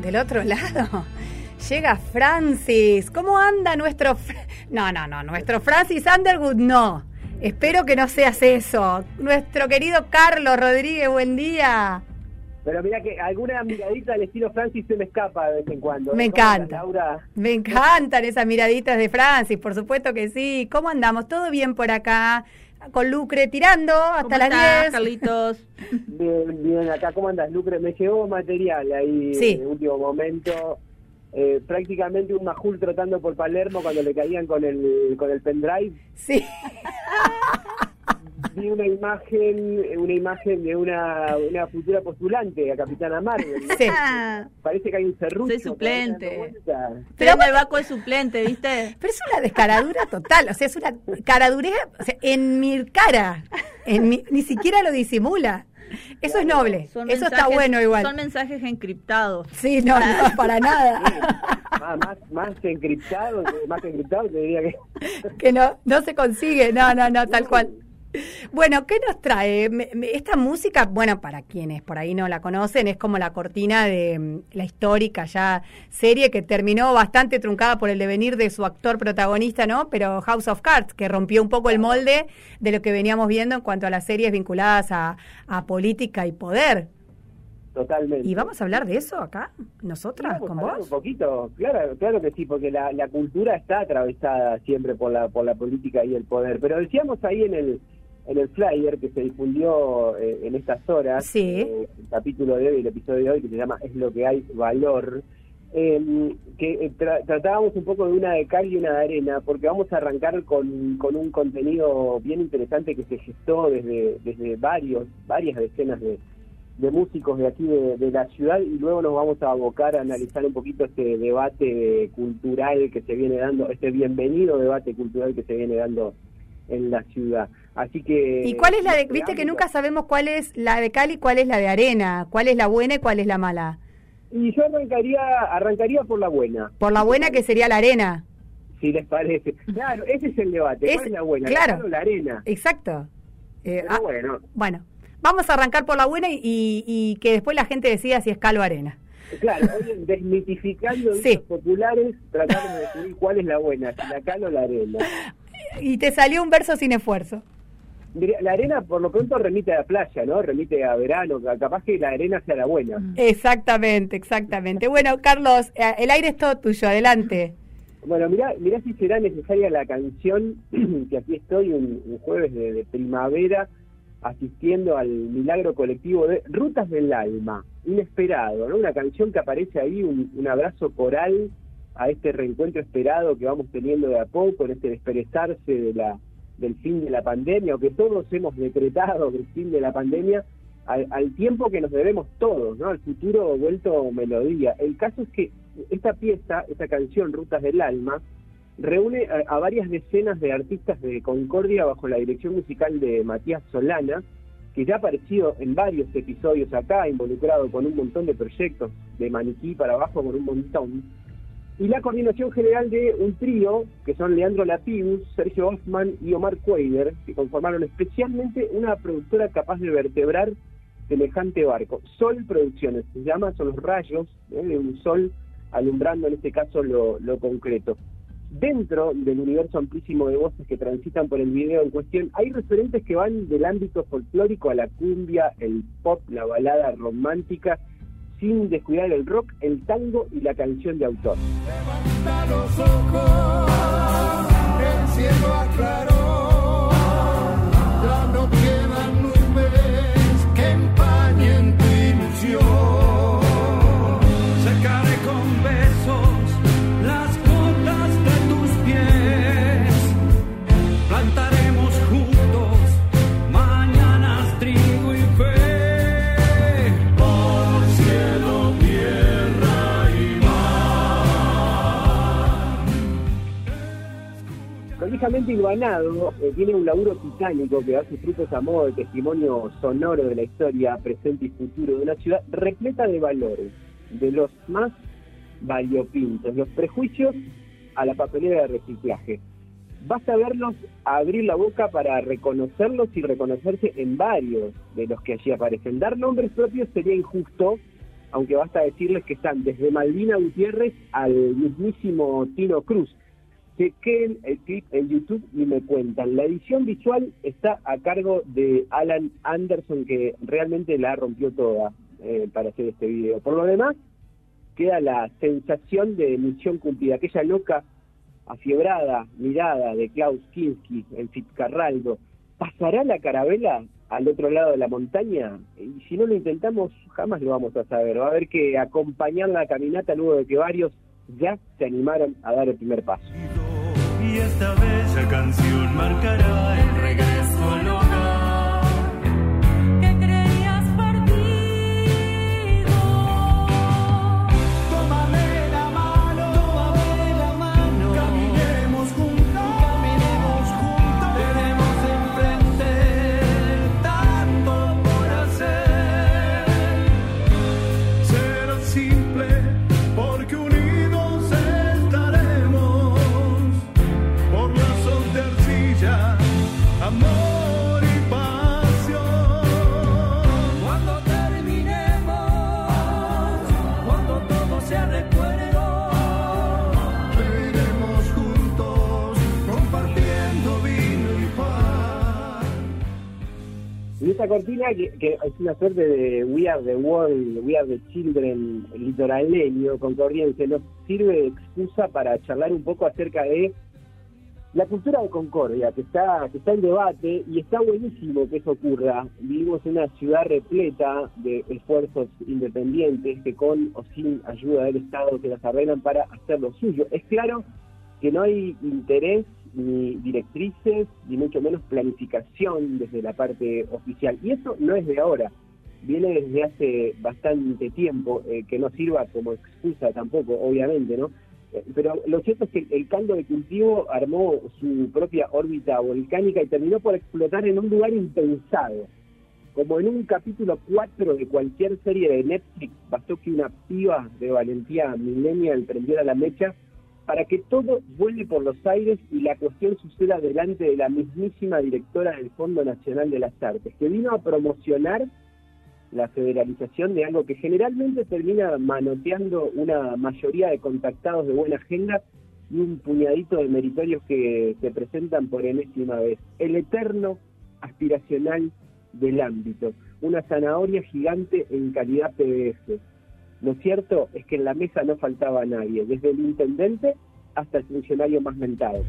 del otro lado llega Francis. ¿Cómo anda nuestro... No, no, no, nuestro Francis Underwood no. Espero que no seas eso. Nuestro querido Carlos Rodríguez, buen día. Pero mira que alguna miradita al estilo Francis se me escapa de vez en cuando. Me encanta. Me encantan esas miraditas de Francis, por supuesto que sí. ¿Cómo andamos? ¿Todo bien por acá? Con Lucre tirando hasta las 10. Carlitos? Bien, bien. Acá, ¿cómo andas, Lucre? Me llegó material ahí en el último momento. Eh, prácticamente un majul trotando por Palermo cuando le caían con el, con el pendrive. Sí. vi una imagen una imagen de una, una futura postulante a Capitana Marvel. Sí. Parece que hay un serrucho. Soy suplente. Pero me va con suplente, ¿viste? Pero es una descaradura total, o sea, es una caradurez o sea, en mi cara, en ni siquiera lo disimula. Eso es noble, eso está bueno igual. Son mensajes encriptados. Sí, no, no, para nada. más, más, encriptado, más encriptado te diría que... que no, no se consigue, no, no, no, tal cual. Bueno, ¿qué nos trae? Esta música, bueno, para quienes por ahí no la conocen, es como la cortina de mm, la histórica ya serie que terminó bastante truncada por el devenir de su actor protagonista, ¿no? Pero House of Cards, que rompió un poco el molde de lo que veníamos viendo en cuanto a las series vinculadas a, política y poder. Totalmente. ¿Y vamos a hablar de eso acá, nosotras, con vos? Un poquito, claro, claro que sí, porque la, la cultura está atravesada siempre por la, por la política y el poder. Pero decíamos ahí en el en el flyer que se difundió eh, en estas horas, eh, el capítulo de hoy, el episodio de hoy, que se llama Es lo que hay valor, em, que eh, tratábamos un poco de una de cal y una de arena, porque vamos a arrancar con, con un contenido bien interesante que se gestó desde, desde varios, varias decenas de, de músicos de aquí de, de, la ciudad y luego nos vamos a abocar a analizar un poquito este debate cultural que se viene dando, este bienvenido debate cultural que se viene dando en la ciudad. Así que... ¿Y cuál es la de, viste que nunca sabemos cuál es la de cal y cuál es la de arena? ¿Cuál es la buena y cuál es la mala? Y yo arrancaría, arrancaría por la buena. Por la buena que sería la arena. Si les parece. Claro, ese es el debate. ¿Cuál es la buena? Claro. ¿La, arena? Exacto. Eh, ah, bueno. Bueno, vamos a arrancar por la buena y, y, que después la gente decida si es cal o arena. Claro, desmitificando sí. populares, tratando de decidir cuál es la buena, si la cal o la arena. Y te salió un verso sin esfuerzo. La arena por lo pronto remite a la playa, ¿no? Remite a verano, capaz que la arena sea la buena. Exactamente, exactamente. Bueno, Carlos, eh, el aire es todo tuyo, adelante. Bueno, mirá, mirá si será necesaria la canción, que aquí estoy un, jueves de, primavera asistiendo al milagro colectivo de Rutas del Alma, inesperado, ¿no? Una canción que aparece ahí, un, un abrazo coral a este reencuentro esperado que vamos teniendo de a poco, en este desperezarse de la del fin de la pandemia, o que todos hemos decretado del fin de la pandemia, al, tiempo que nos debemos todos, ¿no? Al futuro vuelto melodía. El caso es que esta pieza, esta canción, Rutas del Alma, reúne a, varias decenas de artistas de Concordia bajo la dirección musical de Matías Solana, que ya ha aparecido en varios episodios acá, involucrado con un montón de proyectos, de maniquí para abajo con un montón y la coordinación general de un trío, que son Leandro Latius, Sergio Hoffman y Omar Cuader, que conformaron especialmente una productora capaz de vertebrar semejante barco. Sol Producciones, se llama, son los rayos ¿eh? de un sol alumbrando en este caso lo concreto. Dentro del universo amplísimo de voces que transitan por el video en cuestión, hay referentes que van del ámbito folclórico a la cumbia, el pop, la balada romántica sin descuidar el rock, el tango y la canción de autor. Levanta los ojos, el cielo aclaró, hilvanado, eh, tiene un laburo titánico que da sus frutos a modo de testimonio sonoro de la historia presente y futuro de una ciudad repleta de valores, de los más variopintos, los prejuicios a la papelera de reciclaje. Basta verlos abrir la boca para reconocerlos y reconocerse en varios de los que allí aparecen. Dar nombres propios sería injusto aunque basta decirles que están desde Malvina Gutiérrez al mismísimo Tino Cruz. Chequen el clip en YouTube y me cuentan. La edición visual está a cargo de Alan Anderson, que realmente la rompió toda eh, para hacer este video. Por lo demás, queda la sensación de misión cumplida. Aquella loca, afiebrada mirada de Klaus Kinski en Fitzcarraldo. ¿Pasará la carabela al otro lado de la montaña? Y si no lo intentamos, jamás lo vamos a saber. Va a haber que acompañar la caminata luego de que varios ya se animaron a dar el primer paso y esta bella canción marcará el regreso al hogar. Esta cortina, que, es una suerte de We Are the World, We Are the Children litoraleño, concordiense, nos sirve de excusa para charlar un poco acerca de la cultura de Concordia, que está, que está en debate y está buenísimo que eso ocurra. Vivimos en una ciudad repleta de esfuerzos independientes que con o sin ayuda del Estado se las arreglan para hacer lo suyo. Es claro que no hay interés ni directrices, ni mucho menos planificación desde la parte oficial. Y eso no es de ahora, viene desde hace bastante tiempo, eh, que no sirva como excusa tampoco, obviamente, ¿no? Eh, pero lo cierto es que el caldo de cultivo armó su propia órbita volcánica y terminó por explotar en un lugar impensado. Como en un capítulo 4 de cualquier serie de Netflix, bastó que una piba de valentía millennial prendiera la mecha para que todo vuele por los aires y la cuestión suceda delante de la mismísima directora del Fondo Nacional de las Artes, que vino a promocionar la federalización de algo que generalmente termina manoteando una mayoría de contactados de buena agenda y un puñadito de meritorios que se presentan por enésima vez. El eterno aspiracional del ámbito, una zanahoria gigante en calidad PDF lo cierto es que en la mesa no faltaba nadie, desde el intendente hasta el funcionario más mentado.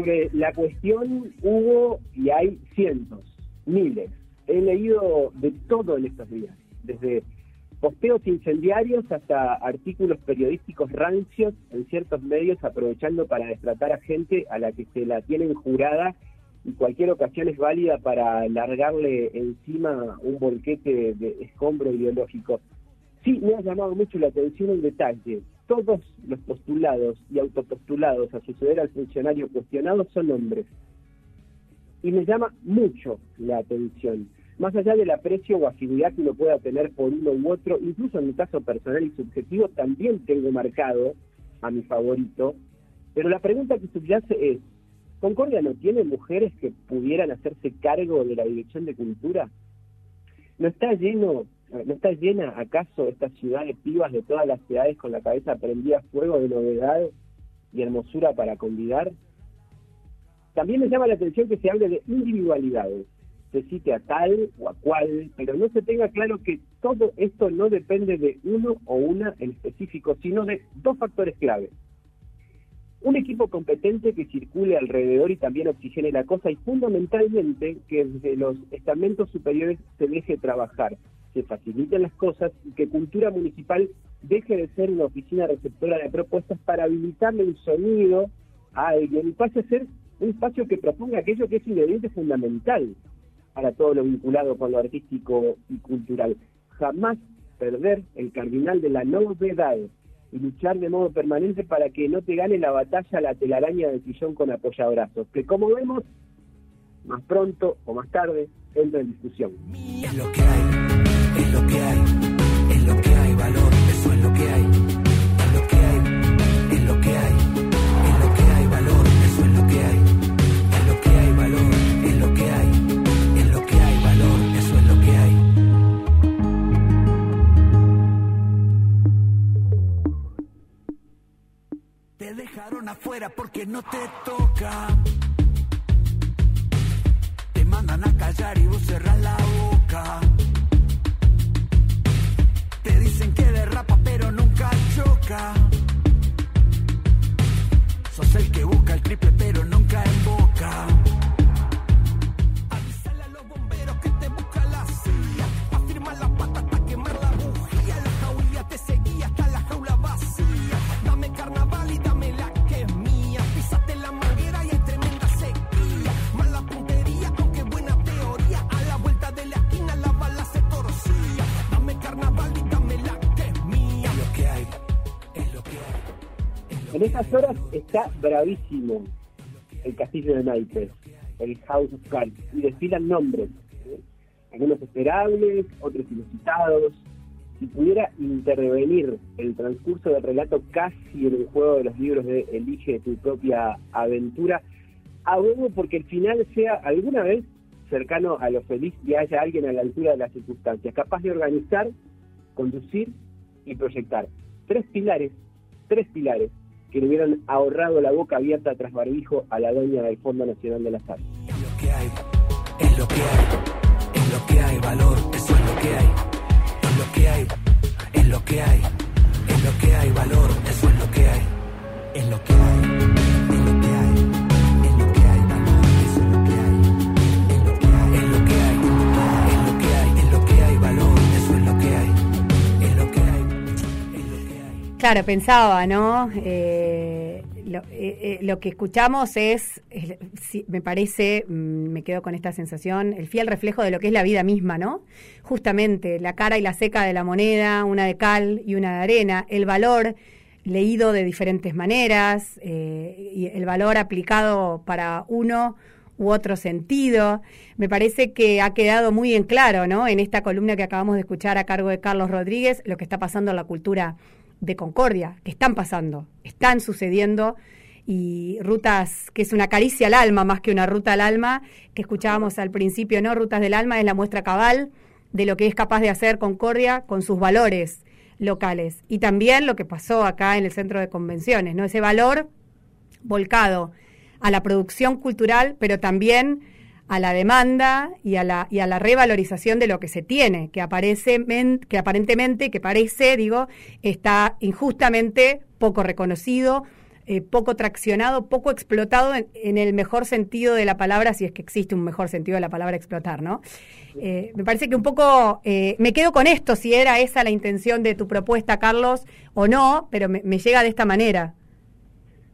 Sobre la cuestión hubo y hay cientos, miles. He leído de todo en estos días, desde posteos incendiarios hasta artículos periodísticos rancios en ciertos medios aprovechando para destratar a gente a la que se la tienen jurada y cualquier ocasión es válida para largarle encima un bolquete de escombro ideológico. Sí, me ha llamado mucho la atención un detalle. Todos los postulados y autopostulados a suceder al funcionario cuestionado son hombres. Y me llama mucho la atención más allá del aprecio o afinidad que uno pueda tener por uno u otro, incluso en mi caso personal y subjetivo, también tengo marcado a mi favorito, pero la pregunta que subyace es, ¿Concordia no tiene mujeres que pudieran hacerse cargo de la dirección de cultura? ¿No está lleno, no está llena acaso esta ciudad de de todas las ciudades con la cabeza prendida a fuego de novedad y hermosura para convidar? También me llama la atención que se hable de individualidades, se cite a tal o a cual, pero no se tenga claro que todo esto no depende de uno o una en específico, sino de dos factores clave. Un equipo competente que circule alrededor y también oxigene la cosa y fundamentalmente que desde los estamentos superiores se deje trabajar, se faciliten las cosas y que cultura municipal deje de ser una oficina receptora de propuestas para habilitarle el sonido a alguien y pase a ser un espacio que proponga aquello que es ingrediente fundamental para todo lo vinculado con lo artístico y cultural. Jamás perder el cardinal de la novedad y luchar de modo permanente para que no te gane la batalla la telaraña del sillón con apoyabrazos, que como vemos, más pronto o más tarde entra en discusión. Es lo que hay, lo que hay, es lo que hay valor, eso es lo que hay. Es lo que hay, es lo que hay, es lo que hay valor, eso es lo que hay. Es lo que hay valor, es lo que hay, es lo que hay valor, eso es lo que hay. Te dejaron afuera porque no te toca. Te mandan a callar y vos cerrás la boca. Choca. Sos el que busca el triple pero nunca en boca. En esas horas está bravísimo el castillo de naipes, el House of Cards, y desfilan nombres, ¿eh? algunos esperables, otros inusitados. Si pudiera intervenir el transcurso del relato casi en el juego de los libros de Elige tu propia aventura, abogo porque el final sea alguna vez cercano a lo feliz y haya alguien a la altura de las circunstancias, capaz de organizar, conducir y proyectar. Tres pilares, tres pilares que le hubieran ahorrado la boca abierta tras barbijo a la doña del Fondo Nacional de las Artes. Es lo que hay, es lo que hay, es lo que hay, valor, eso es lo que hay. Es lo que hay, es lo que hay, es lo que hay, valor, eso es lo que hay. Es lo que hay, Claro, pensaba, ¿no? Eh, lo, eh, eh, lo que escuchamos es, sí, me parece, mm, me quedo con esta sensación, el fiel reflejo de lo que es la vida misma, ¿no? Justamente, la cara y la seca de la moneda, una de cal y una de arena, el valor leído de diferentes maneras, y el valor aplicado para uno u otro sentido. Me parece que ha quedado muy en claro, ¿no? En esta columna que acabamos de escuchar a cargo de Carlos Rodríguez, lo que está pasando en la cultura de Concordia, que están pasando, están sucediendo y rutas que es una caricia al alma más que una ruta al alma que escuchábamos al principio, ¿no? Rutas del alma es la muestra cabal de lo que es capaz de hacer Concordia con sus valores locales y también lo que pasó acá en el centro de convenciones, ¿no? Ese valor volcado a la producción cultural, pero también a la demanda y a la, y a la revalorización de lo que se tiene, que, aparece, que aparentemente, que parece, digo, está injustamente poco reconocido, eh, poco traccionado, poco explotado en, el mejor sentido de la palabra, si es que existe un mejor sentido de la palabra explotar, ¿no? Eh, me parece que un poco, eh, me quedo con esto, si era esa la intención de tu propuesta, Carlos, o no, pero me llega de esta manera.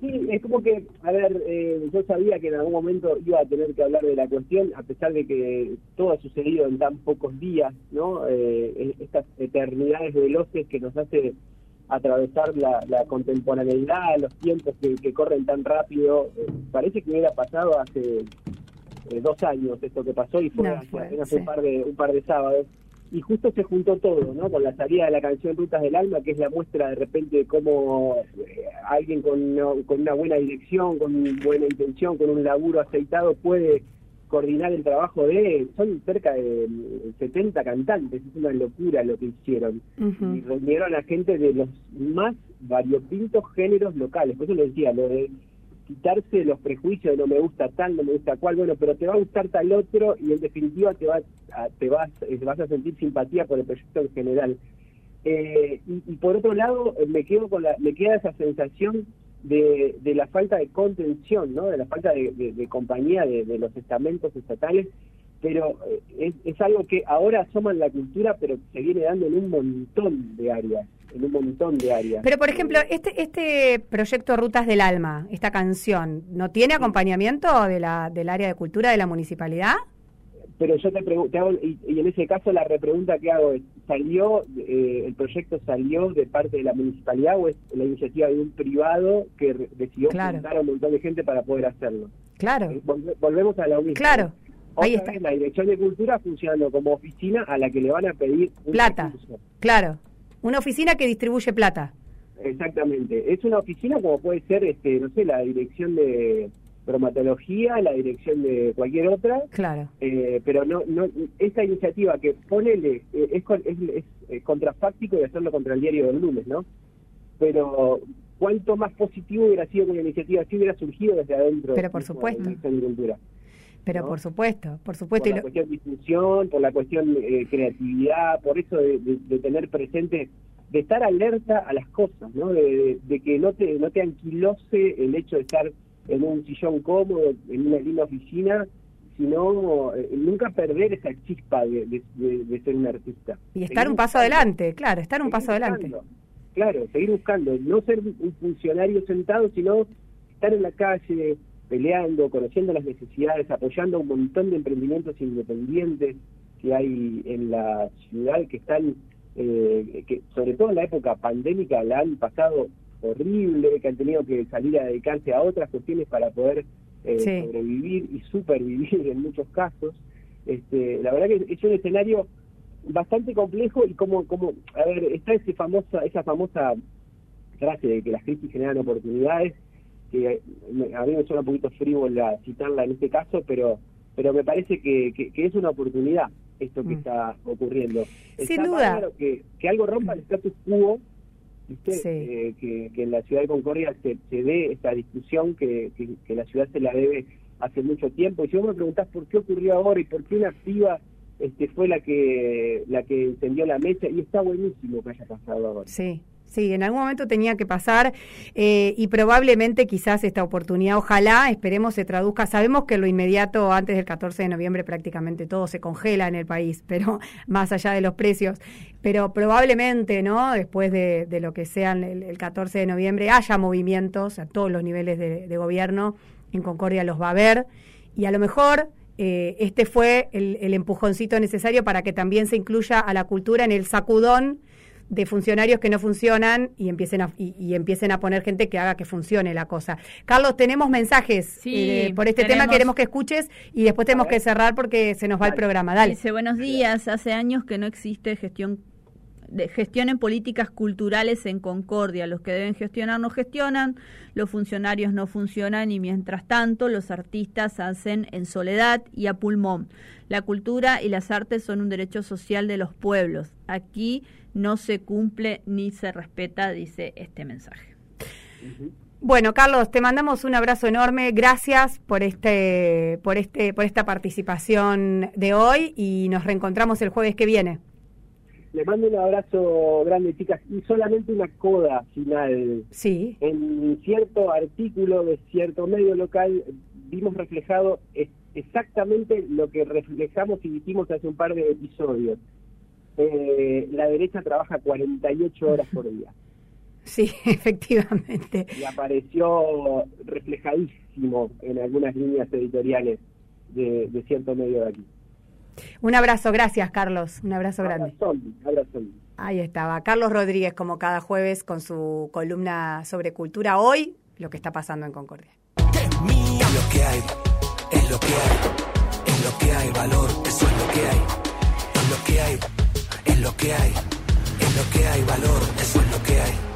Sí, es como que, a ver, eh, yo sabía que en algún momento iba a tener que hablar de la cuestión, a pesar de que todo ha sucedido en tan pocos días, ¿no? Eh, estas eternidades veloces que nos hace atravesar la, la contemporaneidad, los tiempos que, que corren tan rápido. Eh, parece que hubiera pasado hace eh, dos años esto que pasó y fue No, hace sí. un par de un par de sábados y justo se juntó todo, ¿no? Con la salida de la canción Rutas del Alma, que es la muestra de repente de cómo alguien con una, con una buena dirección, con buena intención, con un laburo aceitado puede coordinar el trabajo de... Son cerca de mm, 70 cantantes, es una locura lo que hicieron. Y reunieron a gente de los más variopintos géneros locales. Por eso lo decía, lo de quitarse los prejuicios de no me gusta tal, no me gusta cual, bueno, pero te va a gustar tal otro y en definitiva te vas a, te vas, eh, vas a sentir simpatía por el proyecto en general. Eh, y, y por otro lado, eh, me quedo con la, me queda esa sensación de, de la falta de contención, ¿no? de la falta de, de- de compañía de, de los estamentos estatales, pero eh, es, es algo que ahora asoma en la cultura, pero se viene dando en un montón de áreas. en un montón de áreas. Pero, por ejemplo, este, este proyecto Rutas del Alma, esta canción, ¿no tiene acompañamiento de la, del área de cultura de la municipalidad? Pero yo te pregunto, y, y, en ese caso la repregunta que hago es, ¿salió, eh, el proyecto salió de parte de la municipalidad o es la iniciativa de un privado que decidió Claro. juntar a un montón de gente para poder hacerlo? Claro, Eh, volve- volvemos a la misma. claro, ahí Otra está. vez la Dirección de Cultura funcionando como oficina a la que le van a pedir un Plata. recurso. Claro. Una oficina que distribuye plata. Exactamente. Es una oficina como puede ser, este, no sé, la dirección de bromatología, la dirección de cualquier otra, Claro. eh, pero no, no, esta iniciativa que ponele eh, es, es, es, contrafáctico de hacerlo contra el diario del lunes, ¿no? Pero cuánto más positivo hubiera sido que una iniciativa así hubiera surgido desde adentro. Pero por supuesto. de la Dirección de Cultura. Pero ¿No? por supuesto, por por supuesto. y la cuestión de difusión, por la cuestión eh, creatividad, por eso de, de- de tener presente, de estar alerta a las cosas, ¿no? De, de- de que no te no te anquilose el hecho de estar en un sillón cómodo, en una linda oficina, sino eh, nunca perder esa chispa de, de- de- de ser un artista. y estar Seguir un paso buscando, adelante, claro, estar un seguir paso adelante. Claro, seguir buscando, no ser un funcionario sentado, sino estar en la calle, peleando, conociendo las necesidades, apoyando un montón de emprendimientos independientes que hay en la ciudad que están, eh, que sobre todo en la época pandémica la han pasado horrible, que han tenido que salir a dedicarse a otras cuestiones para poder eh, Sí. sobrevivir y supervivir en muchos casos. Este, la verdad que es un escenario bastante complejo y como, como a ver, está ese famosa, esa famosa frase de que las crisis generan oportunidades, que a mí me suena un poquito frívola citarla en este caso, pero pero me parece que, que, que es una oportunidad esto que Mm. está ocurriendo. Sin Está duda. bárbaro Que, que algo rompa el status quo, ¿viste? Sí. Eh, que, que en la ciudad de Concordia se, se dé esta discusión que, que, que la ciudad se la debe hace mucho tiempo. Y si vos me preguntás por qué ocurrió ahora y por qué una piba este, fue la que la que encendió la mesa, y está buenísimo que haya pasado ahora. Sí, sí, en algún momento tenía que pasar eh, y probablemente quizás esta oportunidad, ojalá, esperemos se traduzca. Sabemos que lo inmediato, antes del 14 de noviembre, prácticamente todo se congela en el país, pero más allá de los precios. Pero probablemente, ¿no? Después de, lo que sea el, el 14 de noviembre, haya movimientos a todos los niveles de, de gobierno. En Concordia los va a haber y a lo mejor eh, este fue el, el empujoncito necesario para que también se incluya a la cultura en el sacudón de funcionarios que no funcionan y empiecen a, y, y empiecen a poner gente que haga que funcione la cosa. Carlos, tenemos mensajes Sí, eh, por este tema, queremos que escuches y después tenemos que cerrar porque se nos va el programa. Dale. Dice, buenos días, hace años que no existe gestión de gestión en políticas culturales en Concordia. Los que deben gestionar no gestionan, los funcionarios no funcionan y mientras tanto los artistas hacen en soledad y a pulmón. La cultura y las artes son un derecho social de los pueblos. Aquí no se cumple ni se respeta, dice este mensaje. Bueno, Carlos, te mandamos un abrazo enorme. Gracias por este, por este, por esta participación de hoy y nos reencontramos el jueves que viene. Les mando un abrazo grande, chicas, y solamente una coda final. Sí. En cierto artículo de cierto medio local vimos reflejado exactamente lo que reflejamos y dijimos hace un par de episodios. Eh, la derecha trabaja 48 horas por día Sí, efectivamente. y apareció reflejadísimo en algunas líneas editoriales de, de cierto medio de aquí. Un abrazo, gracias, Carlos. Un abrazo grande. Abrazón, abrazón. Ahí estaba. Carlos Rodríguez, como cada jueves, con su columna sobre cultura. Hoy, lo que está pasando en Concordia. Es mía. Es lo que hay, es lo que hay, es lo que hay, valor, eso es lo que hay, es lo que hay, es lo que hay, es lo que hay, valor, eso es lo que hay.